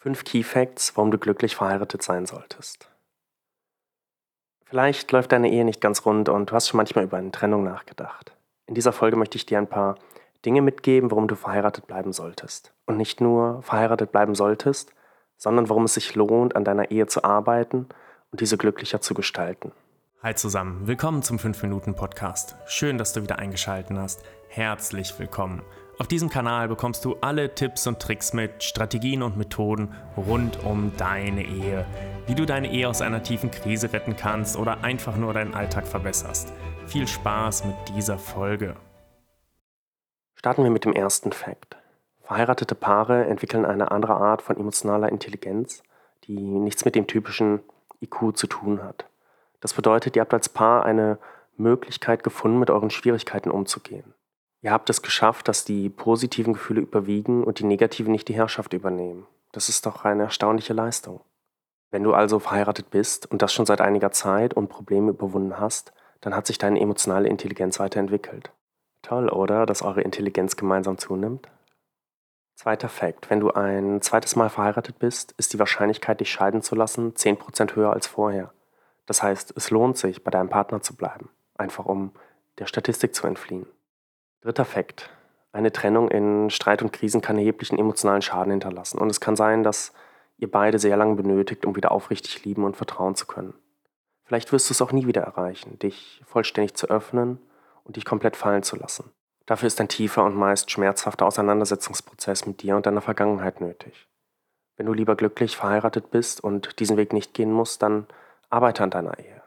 Fünf Key Facts, warum du glücklich verheiratet sein solltest. Vielleicht läuft deine Ehe nicht ganz rund und du hast schon manchmal über eine Trennung nachgedacht. In dieser Folge möchte ich dir ein paar Dinge mitgeben, warum du verheiratet bleiben solltest. Und nicht nur verheiratet bleiben solltest, sondern warum es sich lohnt, an deiner Ehe zu arbeiten und diese glücklicher zu gestalten. Hi zusammen, willkommen zum 5-Minuten-Podcast. Schön, dass du wieder eingeschaltet hast. Herzlich willkommen. Auf diesem Kanal bekommst du alle Tipps und Tricks mit, Strategien und Methoden rund um deine Ehe. Wie du deine Ehe aus einer tiefen Krise retten kannst oder einfach nur deinen Alltag verbesserst. Viel Spaß mit dieser Folge. Starten wir mit dem ersten Fakt. Verheiratete Paare entwickeln eine andere Art von emotionaler Intelligenz, die nichts mit dem typischen IQ zu tun hat. Das bedeutet, ihr habt als Paar eine Möglichkeit gefunden, mit euren Schwierigkeiten umzugehen. Ihr habt es geschafft, dass die positiven Gefühle überwiegen und die negativen nicht die Herrschaft übernehmen. Das ist doch eine erstaunliche Leistung. Wenn du also verheiratet bist und das schon seit einiger Zeit und Probleme überwunden hast, dann hat sich deine emotionale Intelligenz weiterentwickelt. Toll, oder, dass eure Intelligenz gemeinsam zunimmt? Zweiter Fakt. Wenn du ein zweites Mal verheiratet bist, ist die Wahrscheinlichkeit, dich scheiden zu lassen, 10% höher als vorher. Das heißt, es lohnt sich, bei deinem Partner zu bleiben, einfach um der Statistik zu entfliehen. Dritter Fakt. Eine Trennung in Streit und Krisen kann erheblichen emotionalen Schaden hinterlassen. Und es kann sein, dass ihr beide sehr lange benötigt, um wieder aufrichtig lieben und vertrauen zu können. Vielleicht wirst du es auch nie wieder erreichen, dich vollständig zu öffnen und dich komplett fallen zu lassen. Dafür ist ein tiefer und meist schmerzhafter Auseinandersetzungsprozess mit dir und deiner Vergangenheit nötig. Wenn du lieber glücklich verheiratet bist und diesen Weg nicht gehen musst, dann arbeite an deiner Ehe.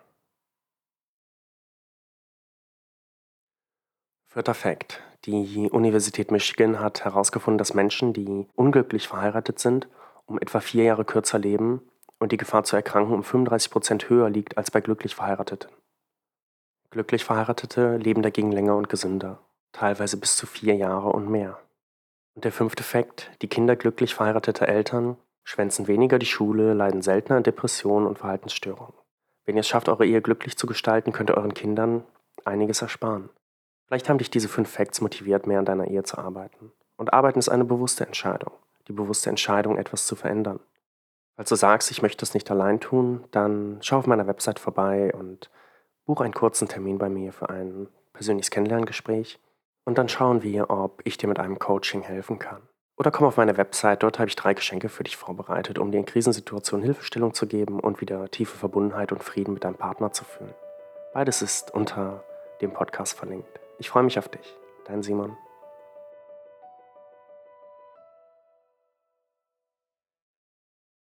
Vierter Fakt. Die Universität Michigan hat herausgefunden, dass Menschen, die unglücklich verheiratet sind, um etwa vier Jahre kürzer leben und die Gefahr zu erkranken um 35 Prozent höher liegt als bei glücklich Verheirateten. Glücklich Verheiratete leben dagegen länger und gesünder, teilweise bis zu vier Jahre und mehr. Und der fünfte Fakt, die Kinder glücklich verheirateter Eltern schwänzen weniger die Schule, leiden seltener an Depressionen und Verhaltensstörungen. Wenn ihr es schafft, eure Ehe glücklich zu gestalten, könnt ihr euren Kindern einiges ersparen. Vielleicht haben dich diese fünf Facts motiviert, mehr an deiner Ehe zu arbeiten. Und arbeiten ist eine bewusste Entscheidung. Die bewusste Entscheidung, etwas zu verändern. Falls du sagst, ich möchte es nicht allein tun, dann schau auf meiner Website vorbei und buche einen kurzen Termin bei mir für ein persönliches Kennenlerngespräch. Und dann schauen wir, ob ich dir mit einem Coaching helfen kann. Oder komm auf meine Website, dort habe ich drei Geschenke für dich vorbereitet, um dir in Krisensituationen Hilfestellung zu geben und wieder tiefe Verbundenheit und Frieden mit deinem Partner zu fühlen. Beides ist unter dem Podcast verlinkt. Ich freue mich auf dich. Dein Simon.